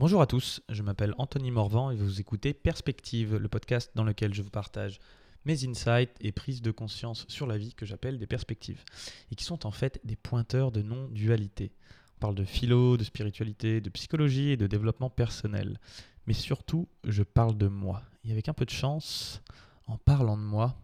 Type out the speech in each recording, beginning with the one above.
Bonjour à tous, je m'appelle Anthony Morvan et vous écoutez Perspective, le podcast dans lequel je vous partage mes insights et prises de conscience sur la vie que j'appelle des perspectives et qui sont en fait des pointeurs de non-dualité. On parle de philo, de spiritualité, de psychologie et de développement personnel. Mais surtout, je parle de moi. Et avec un peu de chance, en parlant de moi,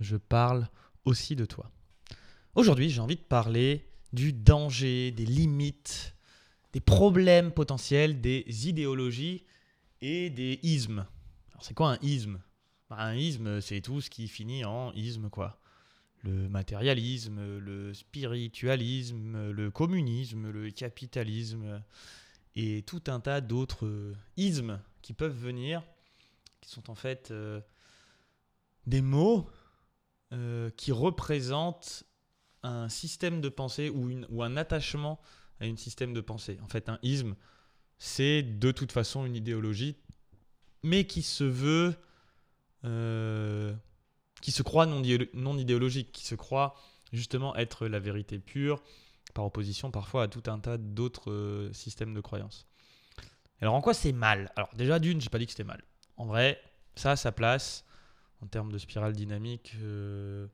je parle aussi de toi. Aujourd'hui, j'ai envie de parler du danger, des limites, des problèmes potentiels, des idéologies et des ismes. Alors c'est quoi un isme? Bah, Un isme, c'est tout ce qui finit en isme, quoi. Le matérialisme, le spiritualisme, le communisme, le capitalisme et tout un tas d'autres euh, ismes qui peuvent venir, qui sont en fait euh, des mots euh, qui représentent un système de pensée ou, un attachement à un système de pensée. En fait, un isme, c'est de toute façon une idéologie, mais qui se veut, euh, qui se croit non, idéolo- non idéologique, qui se croit justement être la vérité pure, par opposition parfois à tout un tas d'autres euh, systèmes de croyances. Alors en quoi c'est mal? Alors déjà d'une, j'ai pas dit que c'était mal. En vrai, ça a sa place en termes de spirale dynamique. euh,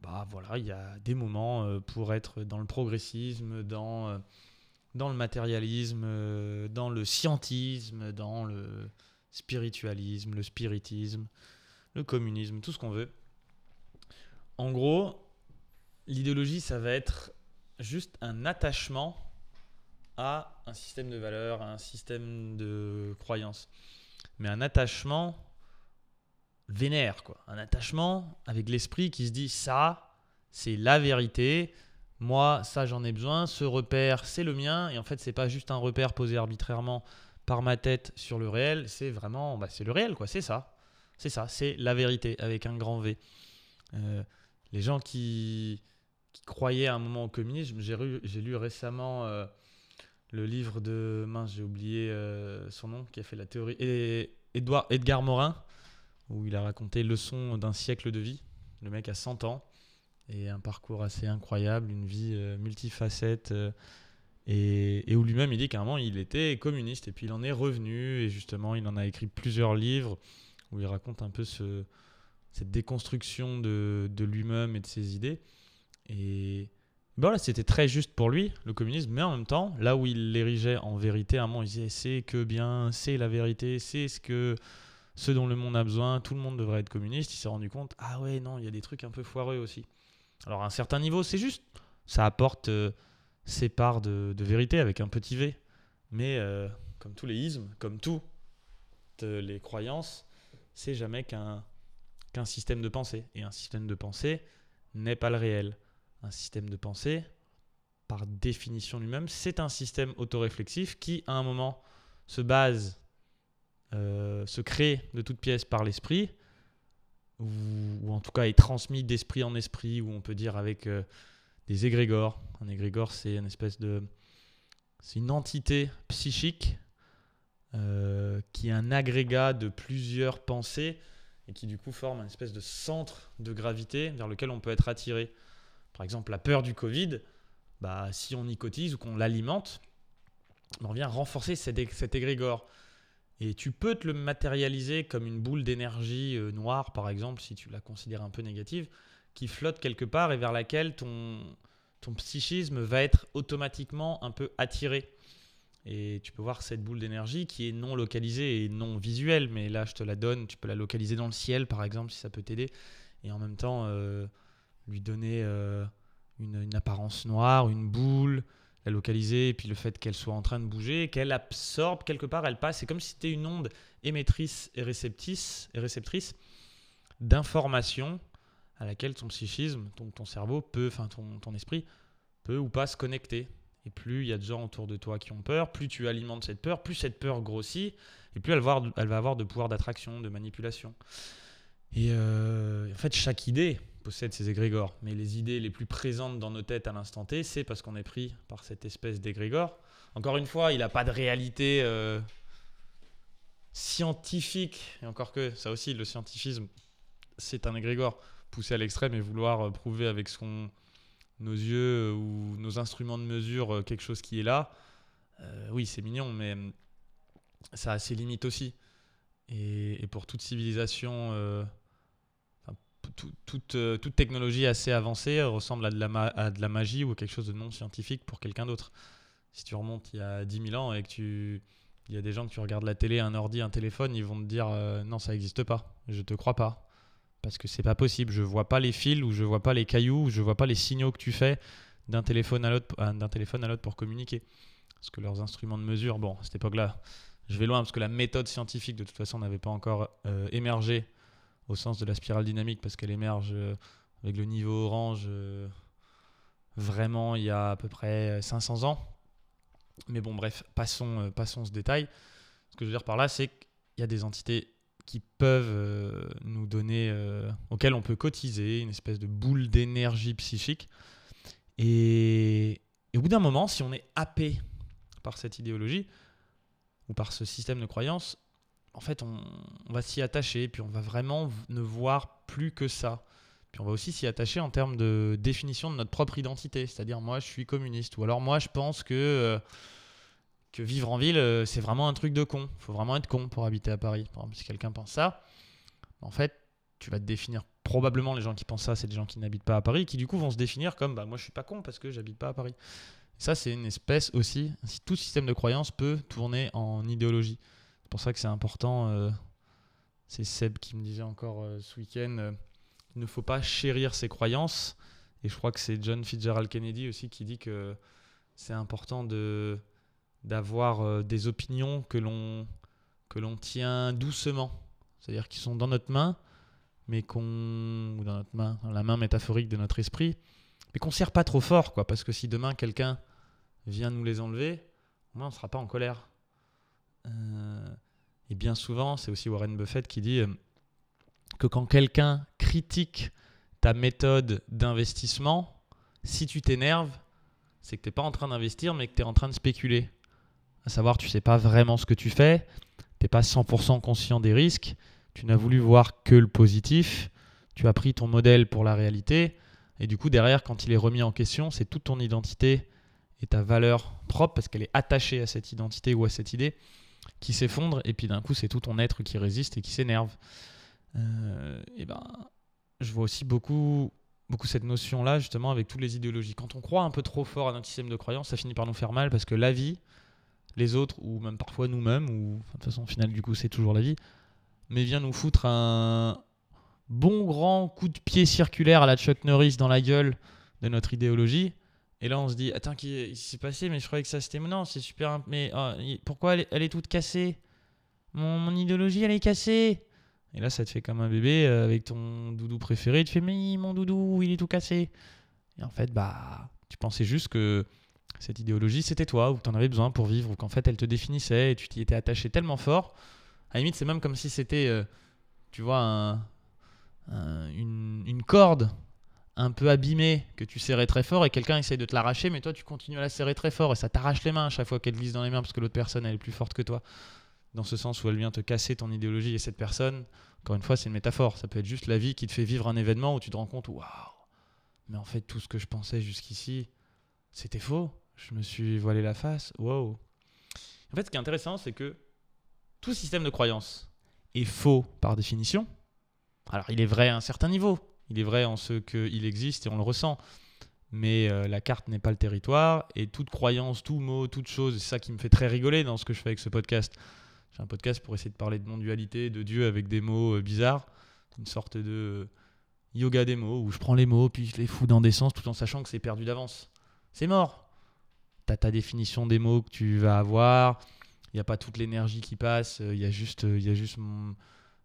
bah voilà, il y a des moments euh, pour être dans le progressisme, dans, euh, dans le matérialisme, euh, dans le scientisme, dans le spiritualisme, le spiritisme, le communisme, tout ce qu'on veut. En gros, l'idéologie, ça va être juste un attachement à un système de valeurs, à un système de croyances. Mais un attachement vénère, quoi. Un attachement avec l'esprit qui se dit ça, c'est la vérité. Moi, ça, j'en ai besoin. Ce repère, c'est le mien. Et en fait, c'est pas juste un repère posé arbitrairement par ma tête sur le réel. C'est vraiment, bah, c'est le réel, quoi. C'est ça. C'est ça. C'est la vérité avec un grand V. Euh, les gens qui, qui croyaient à un moment au communisme, j'ai lu, lu récemment euh, le livre de mince, j'ai oublié euh, son nom, qui a fait la théorie, et Edouard, Edgar Morin où il a raconté Leçon d'un siècle de vie. Le mec a 100 ans et un parcours assez incroyable, une vie euh, multifacette. euh, et, où lui-même, il dit qu'à un moment, il était communiste et puis il en est revenu. Et justement, il en a écrit plusieurs livres où il raconte un peu ce, cette déconstruction de, de lui-même et de ses idées. Et ben voilà, c'était très juste pour lui, le communisme, mais en même temps, là où il l'érigeait en vérité, à un moment, il disait c'est que bien, c'est la vérité, c'est ce que ce dont le monde a besoin, tout le monde devrait être communiste, il s'est rendu compte, ah ouais, non, il y a des trucs un peu foireux aussi. Alors à un certain niveau, c'est juste, ça apporte euh, ses parts de, vérité avec un petit v. Mais euh, comme tous les ismes, comme toutes euh, les croyances, c'est jamais qu'un qu'un système de pensée. Et un système de pensée n'est pas le réel. Un système de pensée, par définition lui-même, c'est un système autoréflexif qui, à un moment, se base euh, se crée de toutes pièces par l'esprit, ou, en tout cas est transmis d'esprit en esprit, ou on peut dire avec euh, des égrégores. Un égrégore, c'est une espèce de. C'est une entité psychique euh, qui est un agrégat de plusieurs pensées et qui du coup forme une espèce de centre de gravité vers lequel on peut être attiré. Par exemple, la peur du Covid, bah, si on y cotise ou qu'on l'alimente, on vient renforcer cet égrégore. Et tu peux te le matérialiser comme une boule d'énergie euh, noire, par exemple, si tu la considères un peu négative, qui flotte quelque part et vers laquelle ton, psychisme va être automatiquement un peu attiré. Et tu peux voir cette boule d'énergie qui est non localisée et non visuelle, mais là je te la donne, tu peux la localiser dans le ciel par exemple si ça peut t'aider, et en même temps euh, lui donner euh, une apparence noire, une boule, la localiser, et puis le fait qu'elle soit en train de bouger, qu'elle absorbe quelque part, elle passe, c'est comme si c'était une onde émettrice et réceptrice, et réceptrice d'informations à laquelle ton psychisme, ton, ton cerveau peut, enfin ton, esprit peut ou pas se connecter. Et plus il y a de gens autour de toi qui ont peur, plus tu alimentes cette peur, plus cette peur grossit, et plus elle va avoir, elle va avoir de pouvoir d'attraction, de manipulation. Et euh, en fait, chaque idée possède ses égrégores, mais les idées les plus présentes dans nos têtes à l'instant T, c'est parce qu'on est pris par cette espèce d'égrégore. Encore une fois, il n'a pas de réalité euh, scientifique, et encore que ça aussi, le scientifisme, c'est un égrégore poussé à l'extrême et vouloir euh, prouver avec ce qu'on nos yeux euh, ou nos instruments de mesure quelque chose qui est là, oui, c'est mignon, mais ça a ses limites aussi. Et, pour toute civilisation, toute, euh, toute, technologie assez avancée ressemble à de, la à la magie ou quelque chose de non scientifique pour quelqu'un d'autre. Si tu remontes il y a 10 000 ans et que tu il y a des gens que tu regardes la télé, un ordi, un téléphone, ils vont te dire euh, non, ça n'existe pas. Je te crois pas. Parce que c'est pas possible. Je vois pas les fils ou je vois pas les cailloux ou je vois pas les signaux que tu fais d'un téléphone à l'autre d'un téléphone à l'autre pour communiquer. Parce que leurs instruments de mesure, bon, à cette époque-là, je vais loin parce que la méthode scientifique de toute façon n'avait pas encore euh, émergé au sens de la spirale dynamique parce qu'elle émerge euh, avec le niveau orange vraiment il y a à peu près 500 ans. Mais bon, bref, passons, euh, passons ce détail. Ce que je veux dire par là, c'est qu'il y a des entités qui peuvent euh, nous donner, euh, auxquelles on peut cotiser, une espèce de boule d'énergie psychique. Et, au bout d'un moment, si on est happé par cette idéologie ou par ce système de croyance, en fait, on, va s'y attacher, puis on va vraiment ne voir plus que ça. Puis on va aussi s'y attacher en termes de définition de notre propre identité. C'est-à-dire, moi, je suis communiste. Ou alors, moi, je pense que, euh, que vivre en ville, euh, c'est vraiment un truc de con. Il faut vraiment être con pour habiter à Paris. Par exemple, si quelqu'un pense ça, en fait, tu vas te définir. Probablement, les gens qui pensent ça, c'est des gens qui n'habitent pas à Paris, qui du coup vont se définir comme bah, moi, je suis pas con parce que j'habite pas à Paris. ça, c'est une espèce aussi. Si tout système de croyance peut tourner en idéologie. C'est pour ça que c'est important. Euh, c'est Seb qui me disait encore ce week-end il ne faut pas chérir ses croyances. Et je crois que c'est John Fitzgerald Kennedy aussi qui dit que c'est important de d'avoir euh, des opinions que l'on que l'on tient doucement, c'est-à-dire qui sont dans notre main, mais qu'on ou dans notre main, la main métaphorique de notre esprit, mais qu'on serre pas trop fort, quoi, parce que si demain quelqu'un vient nous les enlever, au moins on sera pas en colère. Euh, et bien souvent, c'est aussi Warren Buffett qui dit euh, que quand quelqu'un critique ta méthode d'investissement, si tu t'énerves, c'est que tu n'es pas en train d'investir, mais que tu es en train de spéculer. À savoir, tu ne sais pas vraiment ce que tu fais, tu n'es pas 100% conscient des risques, tu n'as voulu voir que le positif, tu as pris ton modèle pour la réalité, et du coup, derrière, quand il est remis en question, c'est toute ton identité et ta valeur propre, parce qu'elle est attachée à cette identité ou à cette idée, qui s'effondre, et puis d'un coup, c'est tout ton être qui résiste et qui s'énerve. Euh, et ben, je vois aussi beaucoup, beaucoup cette notion-là, justement, avec toutes les idéologies. Quand on croit un peu trop fort à notre système de croyance, ça finit par nous faire mal parce que la vie, les autres, ou même parfois nous-mêmes, ou de toute façon, au final, du coup, c'est toujours la vie, mais vient nous foutre un bon grand coup de pied circulaire à la Chuck Norris dans la gueule de notre idéologie. Et là, on se dit, attends, qu'est-ce qui s'est passé Mais je croyais que ça c'était. Non, c'est super. Mais oh, pourquoi elle est, toute cassée? Mon, mon idéologie, elle est cassée. Et là, ça te fait comme un bébé euh, avec ton doudou préféré. Tu fais, mais mon doudou, il est tout cassé. Et en fait, bah, tu pensais juste que cette idéologie, c'était toi, ou que tu avais besoin pour vivre, ou qu'en fait, elle te définissait et tu t'y étais attaché tellement fort. À la limite, c'est même comme si c'était, euh, tu vois, une, une, corde un peu abîmée que tu serrais très fort et quelqu'un essaye de te l'arracher, mais toi, tu continues à la serrer très fort et ça t'arrache les mains à chaque fois qu'elle glisse dans les mains parce que l'autre personne, elle est plus forte que toi dans ce sens où elle vient te casser ton idéologie et cette personne, encore une fois, c'est une métaphore. Ça peut être juste la vie qui te fait vivre un événement où tu te rends compte, waouh, mais en fait, tout ce que je pensais jusqu'ici, c'était faux. Je me suis voilé la face. Waouh. En fait, ce qui est intéressant, c'est que tout système de croyance est faux par définition. Alors, il est vrai à un certain niveau. Il est vrai en ce qu'il existe et on le ressent. Mais euh, la carte n'est pas le territoire. Et toute croyance, tout mot, toute chose, c'est ça qui me fait très rigoler dans ce que je fais avec ce podcast un podcast pour essayer de parler de non-dualité, de Dieu avec des mots euh, bizarres. Une sorte de euh, yoga des mots où je prends les mots puis je les fous dans des sens tout en sachant que c'est perdu d'avance. C'est mort. Tu as ta définition des mots que tu vas avoir. Il n'y a pas toute l'énergie qui passe. Il y a juste, il y a juste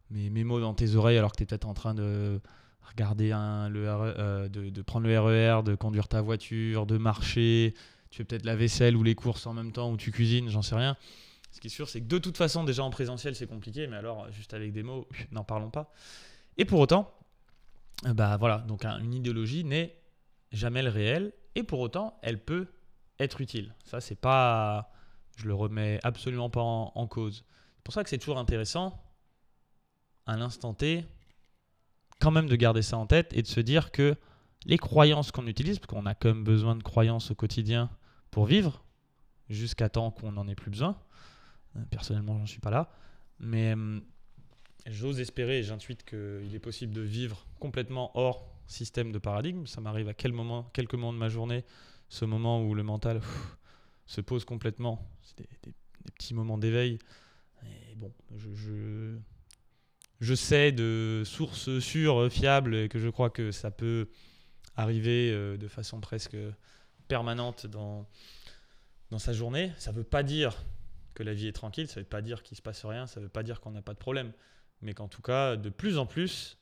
mes, mes, mots dans tes oreilles alors que tu es peut-être en train de regarder un, le euh, de, de, prendre le RER, e de conduire ta voiture, de marcher. Tu fais peut-être la vaisselle ou les courses en même temps ou tu cuisines, j'en sais rien. Ce qui est sûr, c'est que de toute façon, déjà en présentiel, c'est compliqué, mais alors, juste avec des mots, n'en parlons pas. Et pour autant, euh, bah voilà, donc une idéologie n'est jamais le réel, et pour autant, elle peut être utile. Ça, c'est pas. Je le remets absolument pas en, cause. C'est pour ça que c'est toujours intéressant, à l'instant T, quand même de garder ça en tête et de se dire que les croyances qu'on utilise, parce qu'on a quand même besoin de croyances au quotidien pour vivre, jusqu'à temps qu'on n'en ait plus besoin, personnellement, j'en suis pas là. Mais j'ose espérer et j'intuite qu'il est possible de vivre complètement hors système de paradigme. Ça m'arrive à quel moment, quelques moments de ma journée, ce moment où le mental se pose complètement. C'est des, petits moments d'éveil. Bon, je, sais de sources sûres, fiables, que je crois que ça peut arriver euh, de façon presque permanente dans, dans sa journée. Ça ne veut pas dire que la vie est tranquille, ça ne veut pas dire qu'il ne se passe rien, ça ne veut pas dire qu'on n'a pas de problème. Mais qu'en tout cas, de plus en plus,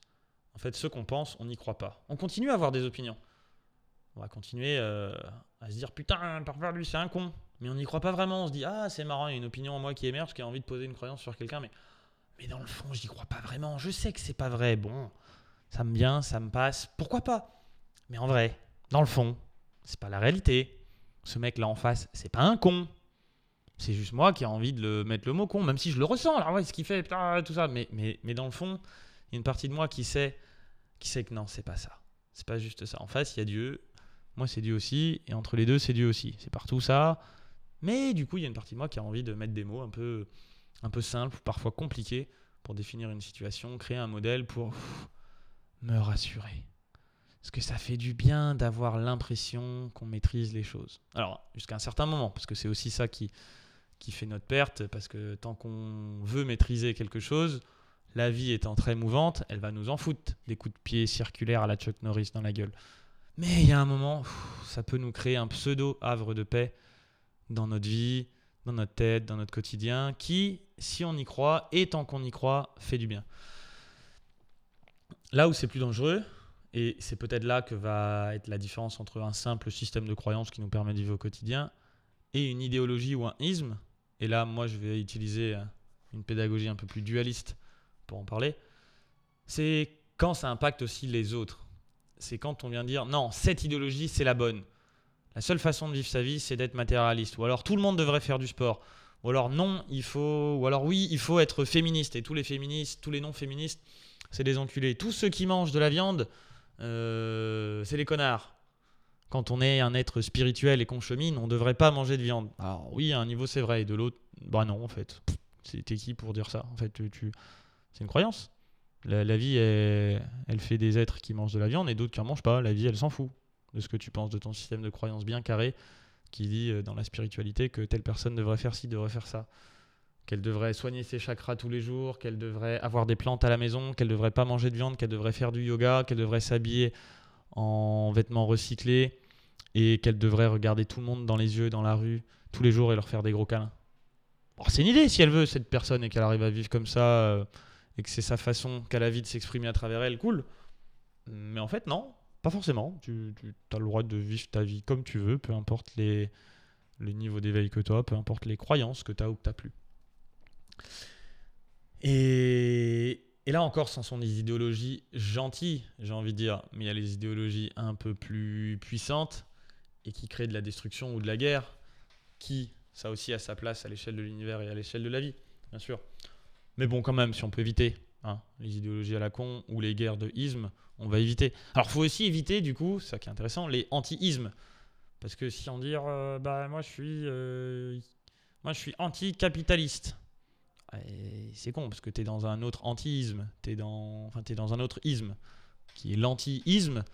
en fait, ce qu'on pense, on n'y croit pas. On continue à avoir des opinions. On va continuer euh, à se dire putain, parfois lui c'est un con. Mais on n'y croit pas vraiment. On se dit ah, c'est marrant, il y a une opinion en moi qui émerge, qui a envie de poser une croyance sur quelqu'un. Mais, mais dans le fond, je n'y crois pas vraiment. Je sais que c'est pas vrai. Bon, ça me vient, ça me passe. Pourquoi pas? Mais en vrai, dans le fond, c'est pas la réalité. Ce mec là en face, c'est pas un con. C'est juste moi qui ai envie de le mettre le mot con, même si je le ressens. Alors ouais, ce qu'il fait, tout ça. Mais, mais, mais dans le fond, il y a une partie de moi qui sait, qui sait que non, c'est pas ça. C'est pas juste ça. En face, il y a Dieu. Moi, c'est Dieu aussi. Et entre les deux, c'est Dieu aussi. C'est partout ça. Mais du coup, il y a une partie de moi qui a envie de mettre des mots un peu, un peu simples, parfois compliqués, pour définir une situation, créer un modèle pour me rassurer. Parce que ça fait du bien d'avoir l'impression qu'on maîtrise les choses. Alors, jusqu'à un certain moment, parce que c'est aussi ça qui, qui fait notre perte, parce que tant qu'on veut maîtriser quelque chose, la vie étant très mouvante, elle va nous en foutre des coups de pied circulaires à la Chuck Norris dans la gueule. Mais il y a un moment, ça peut nous créer un pseudo havre de paix dans notre vie, dans notre tête, dans notre quotidien, qui, si on y croit, et tant qu'on y croit, fait du bien. Là où c'est plus dangereux, et c'est peut-être là que va être la différence entre un simple système de croyance qui nous permet de vivre au quotidien et une idéologie ou un isme, et là moi je vais utiliser une pédagogie un peu plus dualiste pour en parler, c'est quand ça impacte aussi les autres. C'est quand on vient dire non, cette idéologie c'est la bonne. La seule façon de vivre sa vie, c'est d'être matérialiste. Ou alors tout le monde devrait faire du sport. Ou alors non, il faut. Ou alors oui, il faut être féministe. Et tous les féministes, tous les non-féministes, c'est des enculés. Tous ceux qui mangent de la viande, euh, c'est les connards. Quand on est un être spirituel et qu'on chemine, on ne devrait pas manger de viande. Alors oui, à un niveau c'est vrai, et de l'autre, bah non en fait. C'était qui pour dire ça? En fait, tu, c'est une croyance. La, la vie, elle, elle, fait des êtres qui mangent de la viande et d'autres qui en mangent pas. La vie, elle s'en fout de ce que tu penses de ton système de croyance bien carré qui dit euh, dans la spiritualité que telle personne devrait faire ci, devrait faire ça. Qu'elle devrait soigner ses chakras tous les jours, qu'elle devrait avoir des plantes à la maison, qu'elle devrait pas manger de viande, qu'elle devrait faire du yoga, qu'elle devrait s'habiller en vêtements recyclés et qu'elle devrait regarder tout le monde dans les yeux, dans la rue, tous les jours et leur faire des gros câlins. c'est une idée si elle veut, cette personne, et qu'elle arrive à vivre comme ça, euh, et que c'est sa façon qu'elle a vie de s'exprimer à travers elle, cool. Mais en fait, non, pas forcément. Tu, as le droit de vivre ta vie comme tu veux, peu importe les, les niveaux d'éveil que tu as, peu importe les croyances que tu as ou que tu n'as plus. Et, et, là encore, ce sont des idéologies gentilles, j'ai envie de dire, mais il y a les idéologies un peu plus puissantes et qui créent de la destruction ou de la guerre, qui, ça aussi, a sa place à l'échelle de l'univers et à l'échelle de la vie, bien sûr. Mais bon, quand même, si on peut éviter Hein, les idéologies à la con ou les guerres de isme, on va éviter. Alors, faut aussi éviter, du coup, ça qui est intéressant, les anti-ismes. Parce que si on dit, euh, bah, moi, je suis, euh, moi, je suis anti-capitaliste. C'est con, parce que tu es dans un autre anti-isme. Tu es, dans... Dans un autre isme, qui est l'anti-isme.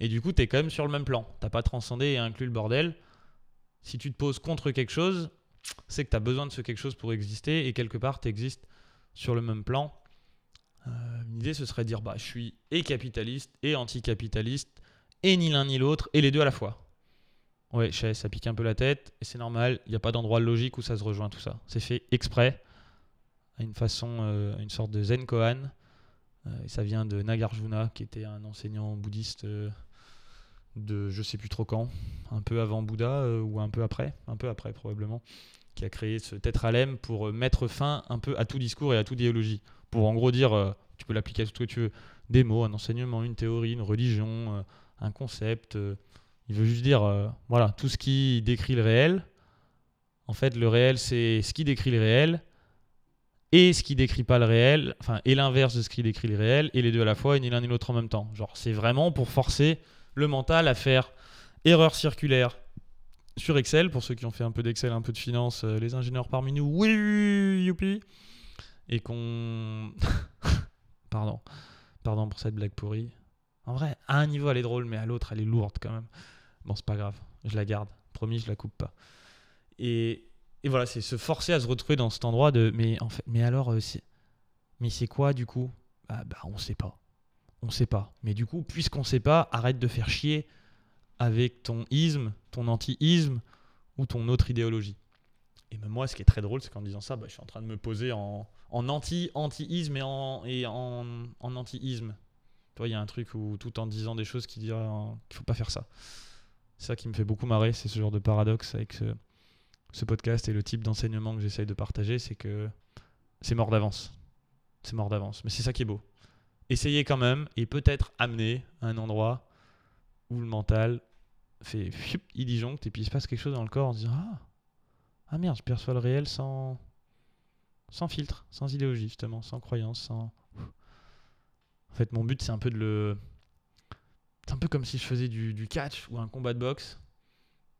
Et du coup, tu es quand même sur le même plan. T'as pas transcendé et inclus le bordel. Si tu te poses contre quelque chose, c'est que tu as besoin de ce quelque chose pour exister. Et quelque part, tu sur le même plan. Euh, L'idée, ce serait de dire bah, je suis et capitaliste et anticapitaliste, et ni l'un ni l'autre, et les deux à la fois. Ouais, ça pique un peu la tête, et c'est normal, il n'y a pas d'endroit logique où ça se rejoint tout ça. C'est fait exprès, à une façon, euh, une sorte de Zen Kohan. Euh, ça vient de Nagarjuna, qui était un enseignant bouddhiste de je sais plus trop quand, un peu avant Bouddha ou un peu après, un peu après probablement, qui a créé ce tétralème pour mettre fin un peu à tout discours et à toute idéologie pour en gros dire, euh, tu peux l'appliquer à tout ce que tu veux, des mots, un enseignement, une théorie, une religion, euh, un concept. Euh, il veut juste dire, voilà, tout ce qui décrit le réel. En fait, le réel, c'est ce qui décrit le réel et ce qui décrit pas le réel, enfin, et l'inverse de ce qui décrit le réel, et les deux à la fois, et ni l'un ni l'autre en même temps. Genre, c'est vraiment pour forcer le mental à faire erreur circulaire sur Excel, pour ceux qui ont fait un peu d'Excel, un peu de finance, les ingénieurs parmi nous, oui, youpi Et qu'on. Pardon. Pardon pour cette blague pourrie. En vrai, à un niveau, elle est drôle, mais à l'autre, elle est lourde quand même. Bon, c'est pas grave. Je la garde. Promis, je la coupe pas. Et, et voilà, c'est se forcer à se retrouver dans cet endroit de. Mais en fait, mais alors, euh, mais c'est quoi du coup? Bah, bah, on sait pas. On sait pas. Mais du coup, puisqu'on sait pas, arrête de faire chier avec ton isme, ton anti-isme ou ton autre idéologie. Et même moi, ce qui est très drôle, c'est qu'en disant ça, bah, je suis en train de me poser en, en anti-anti-isme et en, anti-isme. Tu vois, il y a un truc où tout en disant des choses qui disent euh, qu'il faut pas faire ça. C'est ça qui me fait beaucoup marrer, c'est ce genre de paradoxe avec ce, podcast et le type d'enseignement que j'essaye de partager, c'est que c'est mort d'avance. C'est mort d'avance. Mais c'est ça qui est beau. Essayez quand même et peut-être amener à un endroit où le mental fait il disjoncte et puis il se passe quelque chose dans le corps en disant Ah, ah merde, je perçois le réel sans, sans filtre, sans idéologie, justement, sans croyance, sans. En fait, mon but, c'est un peu de le. C'est un peu comme si je faisais du, du catch ou un combat de boxe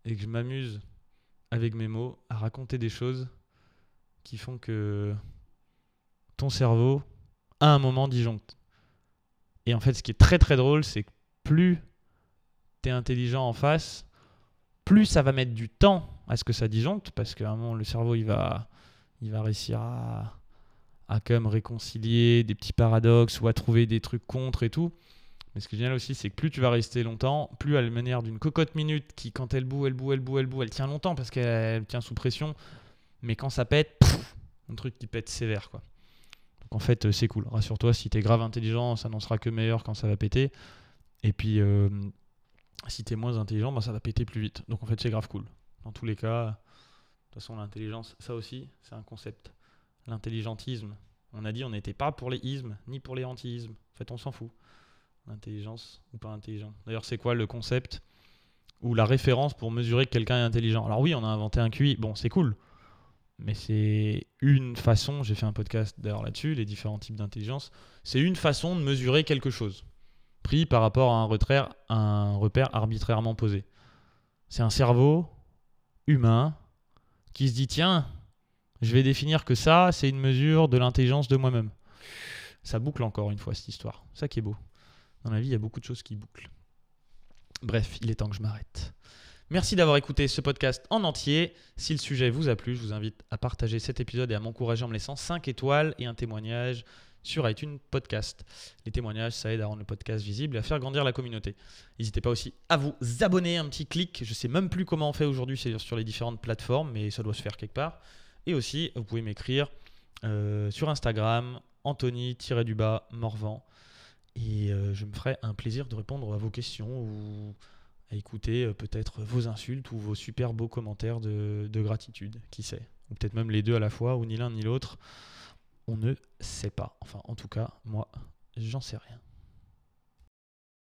et que je m'amuse avec mes mots à raconter des choses qui font que ton cerveau, à un moment, disjoncte. Et en fait, ce qui est très très drôle, c'est que plus t'es intelligent en face, plus ça va mettre du temps à ce que ça disjoncte, parce qu'à un moment, le cerveau, il va, il va réussir à, à réconcilier des petits paradoxes ou à trouver des trucs contre et tout. Mais ce qui est génial aussi, c'est que plus tu vas rester longtemps, plus à la manière d'une cocotte minute qui, quand elle boue, elle boue, elle boue, elle boue, elle tient longtemps parce qu'elle elle tient sous pression. Mais quand ça pète, pff, un truc qui pète sévère, quoi. Donc en fait, euh, c'est cool. Rassure-toi, si t'es grave intelligent, ça n'en sera que meilleur quand ça va péter. Et puis, euh, si t'es moins intelligent, bah, ça va péter plus vite. Donc en fait, c'est grave cool. Dans tous les cas, de toute façon, l'intelligence, ça aussi, c'est un concept. L'intelligentisme. On a dit on n'était pas pour les ismes, ni pour les anti-ismes. En fait, on s'en fout. Intelligence ou pas intelligent. D'ailleurs, c'est quoi le concept ou la référence pour mesurer que quelqu'un est intelligent? Alors oui, on a inventé un QI. Bon, c'est cool. Mais c'est une façon, j'ai fait un podcast d'ailleurs là-dessus, les différents types d'intelligence, c'est une façon de mesurer quelque chose, pris par rapport à un repère, un repère arbitrairement posé. C'est un cerveau humain qui se dit tiens, je vais définir que ça, c'est une mesure de l'intelligence de moi-même. Ça boucle encore une fois cette histoire. Ça qui est beau. Dans la vie, il y a beaucoup de choses qui bouclent. Bref, il est temps que je m'arrête. Merci d'avoir écouté ce podcast en entier. Si le sujet vous a plu, je vous invite à partager cet épisode et à m'encourager en me laissant 5 étoiles et un témoignage sur iTunes Podcast. Les témoignages, ça aide à rendre le podcast visible et à faire grandir la communauté. N'hésitez pas aussi à vous abonner, un petit clic. Je sais même plus comment on fait aujourd'hui sur les différentes plateformes, mais ça doit se faire quelque part. Et aussi, vous pouvez m'écrire euh, sur Instagram, Anthony-du-bas Morvan. Et euh, je me ferai un plaisir de répondre à vos questions ou à écouter euh, peut-être vos insultes ou vos super beaux commentaires de gratitude, qui sait. Ou peut-être même les deux à la fois, ou ni l'un ni l'autre. On ne sait pas. Enfin, en tout cas, moi, j'en sais rien.